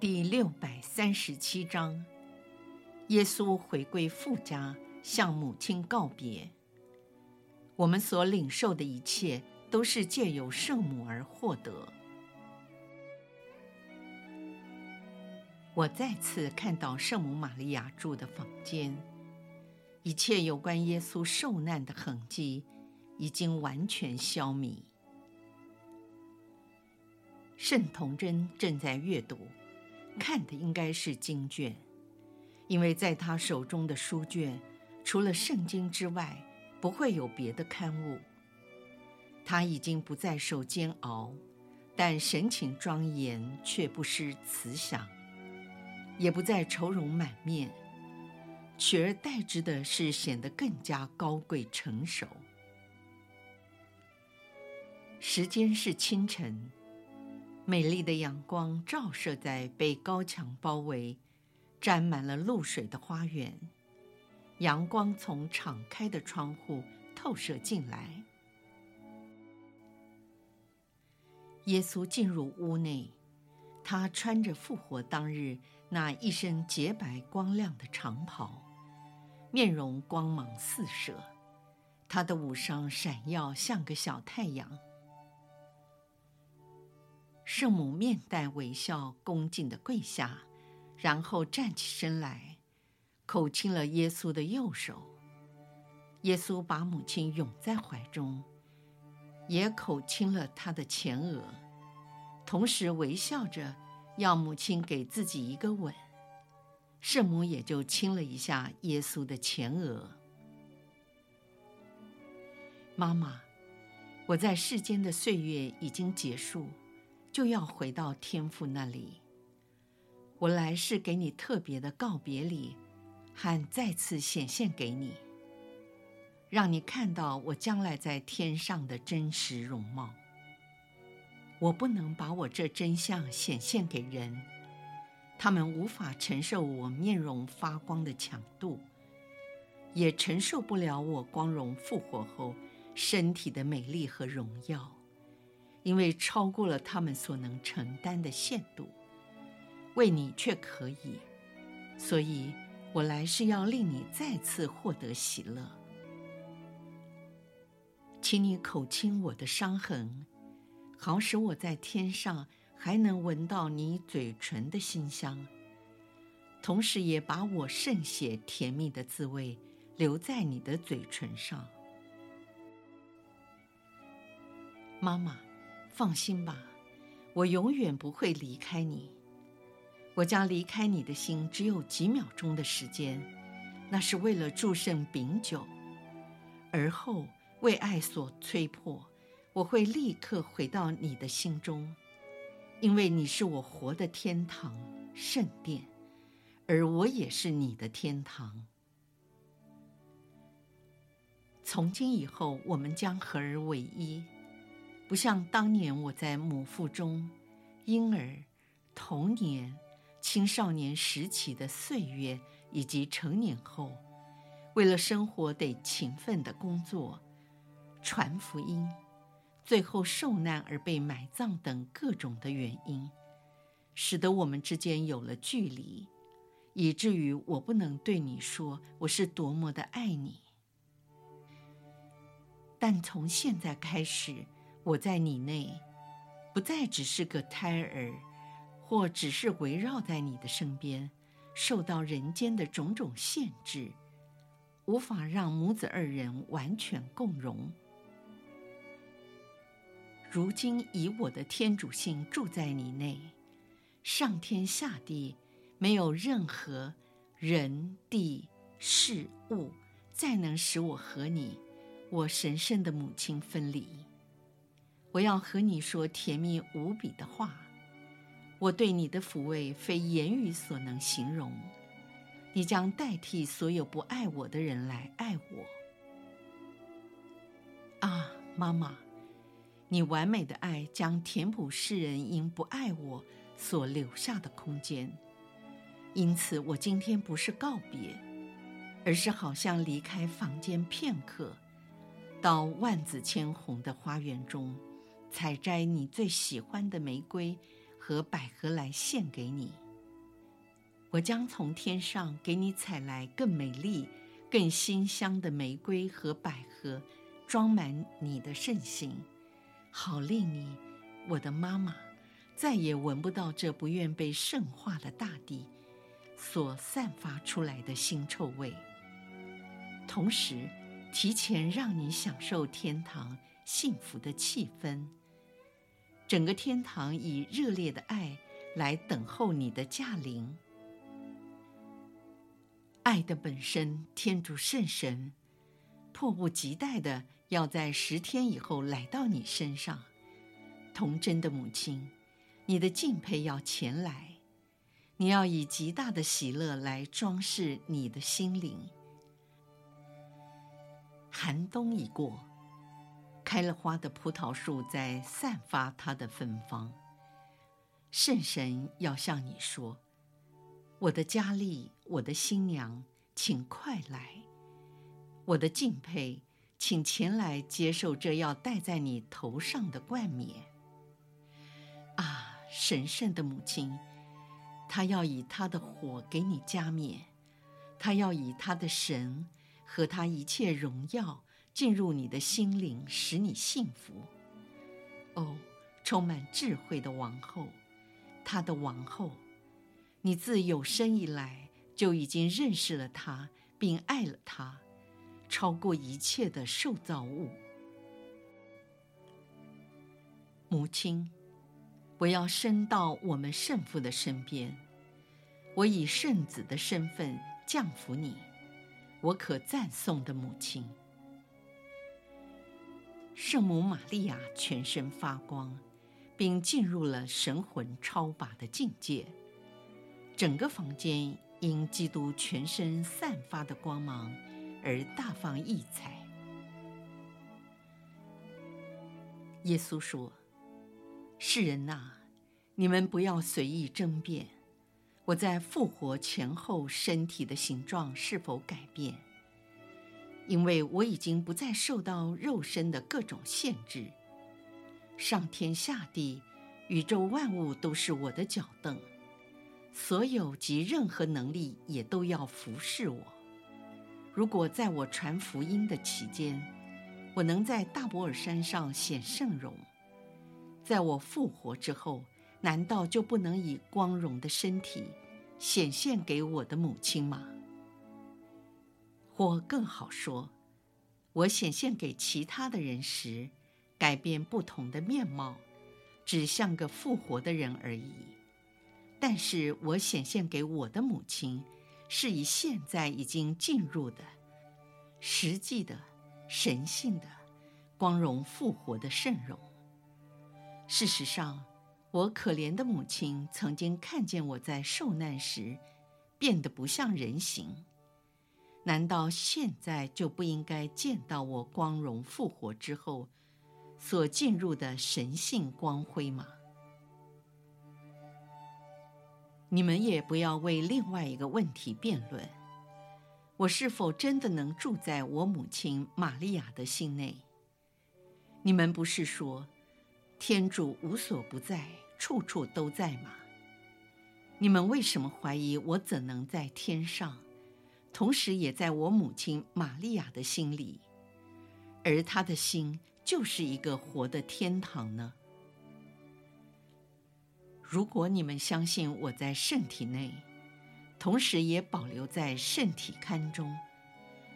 第六百三十七章，耶稣回归父家，向母亲告别。我们所领受的一切，都是借由圣母而获得。我再次看到圣母玛利亚住的房间，一切有关耶稣受难的痕迹已经完全消弭。圣童真正在阅读。看的应该是经卷，因为在他手中的书卷，除了圣经之外，不会有别的刊物。他已经不再受煎熬，但神情庄严却不失慈祥；也不再愁容满面，取而代之的是显得更加高贵成熟。时间是清晨。美丽的阳光照射在被高墙包围、沾满了露水的花园。阳光从敞开的窗户透射进来。耶稣进入屋内，他穿着复活当日那一身洁白光亮的长袍，面容光芒四射，他的五伤闪耀像个小太阳。圣母面带微笑，恭敬地跪下，然后站起身来，口亲了耶稣的右手。耶稣把母亲拥在怀中，也口亲了她的前额，同时微笑着要母亲给自己一个吻。圣母也就亲了一下耶稣的前额。妈妈，我在世间的岁月已经结束。就要回到天父那里。我来是给你特别的告别礼，和再次显现给你，让你看到我将来在天上的真实容貌。我不能把我这真相显现给人，他们无法承受我面容发光的强度，也承受不了我光荣复活后身体的美丽和荣耀。因为超过了他们所能承担的限度，为你却可以，所以我来是要令你再次获得喜乐。请你口亲我的伤痕，好使我在天上还能闻到你嘴唇的馨香，同时也把我圣血甜蜜的滋味留在你的嘴唇上，妈妈。放心吧，我永远不会离开你。我将离开你的心只有几秒钟的时间，那是为了祝圣饼酒。而后为爱所催迫，我会立刻回到你的心中，因为你是我活的天堂圣殿，而我也是你的天堂。从今以后，我们将合而为一。不像当年我在母腹中，婴儿、童年、青少年时期的岁月，以及成年后，为了生活得勤奋的工作、传福音，最后受难而被埋葬等各种的原因，使得我们之间有了距离，以至于我不能对你说我是多么的爱你。但从现在开始。我在你内，不再只是个胎儿，或只是围绕在你的身边，受到人间的种种限制，无法让母子二人完全共融。如今以我的天主性住在你内，上天下地，没有任何人、地、事物再能使我和你，我神圣的母亲分离。我要和你说甜蜜无比的话，我对你的抚慰非言语所能形容。你将代替所有不爱我的人来爱我。啊，妈妈，你完美的爱将填补世人因不爱我所留下的空间。因此，我今天不是告别，而是好像离开房间片刻，到万紫千红的花园中，采摘你最喜欢的玫瑰和百合来献给你。我将从天上给你采来更美丽、更馨香的玫瑰和百合，装满你的圣心，好令你，我的妈妈，再也闻不到这不愿被圣化的大地所散发出来的腥臭味，同时提前让你享受天堂幸福的气氛。整个天堂以热烈的爱来等候你的驾临。爱的本身，天主圣神，迫不及待地要在十天以后来到你身上。童真的母亲，你的敬佩要前来。你要以极大的喜乐来装饰你的心灵。寒冬已过，开了花的葡萄树在散发它的芬芳。圣神要向你说：“我的佳丽，我的新娘，请快来！我的敬佩，请前来接受这要戴在你头上的冠冕。”啊，神圣的母亲！他要以他的火给你加冕，他要以他的神和他一切荣耀进入你的心灵，使你幸福。哦，充满智慧的王后，她的王后，你自有生以来就已经认识了她，并爱了她，超过一切的受造物。母亲。我要升到我们圣父的身边，我以圣子的身份降服你，我可赞颂的母亲。圣母玛利亚全身发光，并进入了神魂超拔的境界，整个房间因基督全身散发的光芒而大放异彩。耶稣说。世人呐，你们不要随意争辩，我在复活前后身体的形状是否改变？因为我已经不再受到肉身的各种限制。上天下地，宇宙万物都是我的脚凳，所有及任何能力也都要服侍我。如果在我传福音的期间，我能在大伯尔山上显圣容。在我复活之后，难道就不能以光荣的身体显现给我的母亲吗？或更好说，我显现给其他的人时，改变不同的面貌，只像个复活的人而已。但是我显现给我的母亲，是以现在已经进入的、实际的、神性的、光荣复活的圣容。事实上，我可怜的母亲曾经看见我在受难时变得不像人形，难道现在就不应该见到我光荣复活之后所进入的神性光辉吗？你们也不要为另外一个问题辩论：我是否真的能住在我母亲玛利亚的心内？你们不是说，天主无所不在，处处都在吗？你们为什么怀疑我怎能在天上，同时也在我母亲玛利亚的心里，而她的心就是一个活的天堂呢？如果你们相信我在圣体内，同时也保留在圣体龛中，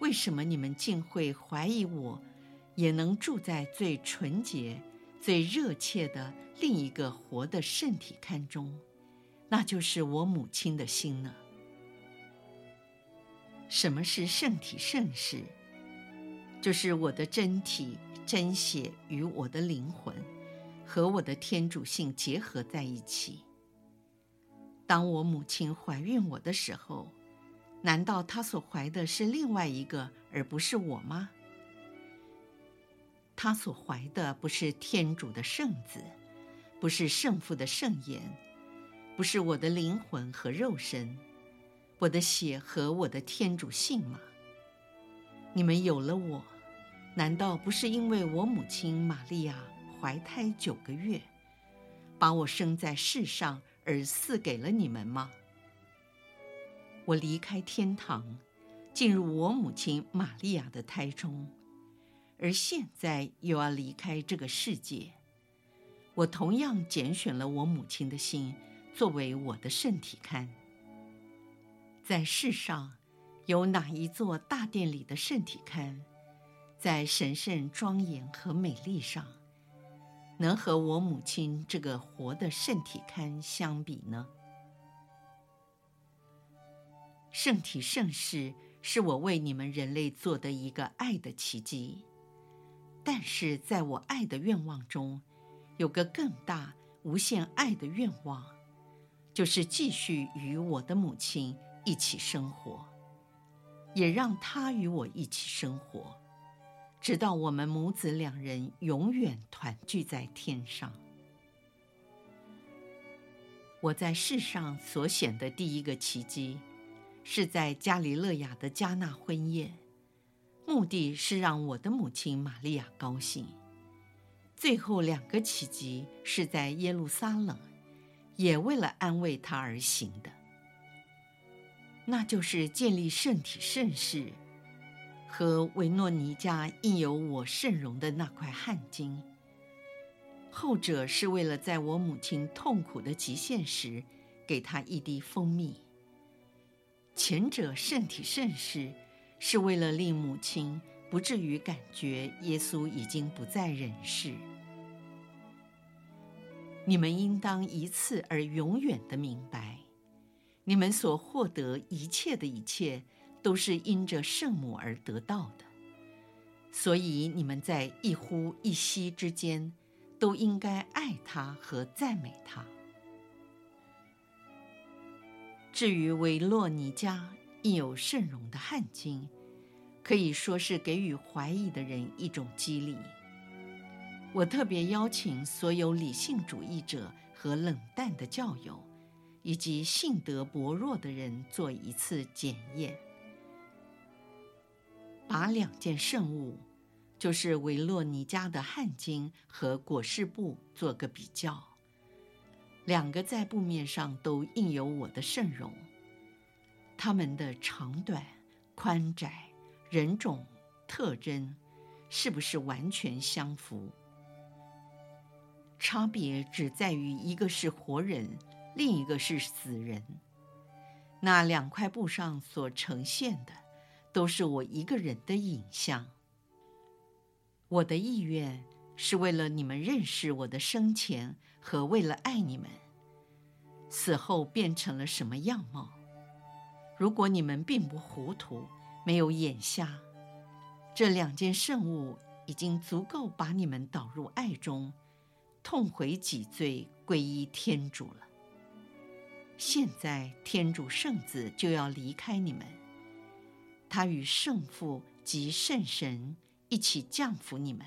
为什么你们竟会怀疑我也能住在最纯洁？最热切的另一个活的圣体龛中，那就是我母亲的心呢。什么是圣体圣事？就是我的真体真血与我的灵魂和我的天主性结合在一起，当我母亲怀孕我的时候，难道她所怀的是另外一个，而不是我吗？她所怀的不是天主的圣子，不是圣父的圣言，不是我的灵魂和肉身，我的血和我的天主性吗？你们有了我，难道不是因为我母亲玛利亚怀胎九个月，把我生在世上？而赐给了你们吗？我离开天堂，进入我母亲玛利亚的胎中，而现在又要离开这个世界。我同样拣选了我母亲的心作为我的圣体龛。在世上，有哪一座大殿里的圣体龛，在神圣庄严和美丽上，能和我母亲这个活的圣体龛相比呢？圣体圣事是我为你们人类做的一个爱的奇迹，但是在我爱的愿望中，有个更大、无限爱的愿望，就是继续与我的母亲一起生活，也让她与我一起生活。直到我们母子两人永远团聚在天上。我在世上所显的第一个奇迹，是在加里勒亚的加纳婚宴，目的是让我的母亲玛利亚高兴。最后两个奇迹是在耶路撒冷，也为了安慰她而行的，那就是建立圣体圣事。和维诺尼家印有我圣容的那块汗巾，后者是为了在我母亲痛苦的极限时，给她一滴蜂蜜；前者圣体圣事，是为了令母亲不至于感觉耶稣已经不在人世。你们应当一次而永远的明白，你们所获得一切的一切。都是因着圣母而得到的，所以你们在一呼一吸之间，都应该爱她和赞美她。至于维洛尼加印有圣容的汗巾，可以说是给予怀疑的人一种激励。我特别邀请所有理性主义者和冷淡的教友，以及性德薄弱的人做一次检验。把两件圣物，就是维洛尼加的汗巾和裹尸布做个比较。两个在布面上都印有我的圣容，它们的长短、宽窄、人种、特征，是不是完全相符？差别只在于一个是活人，另一个是死人。那两块布上所呈现的，都是我一个人的影像。我的意愿是为了你们认识我的生前和为了爱你们，死后变成了什么样貌。如果你们并不糊涂，没有眼瞎，这两件圣物已经足够把你们导入爱中，痛悔己罪，皈依天主了。现在天主圣子就要离开你们。他与圣父及圣神一起降服你们，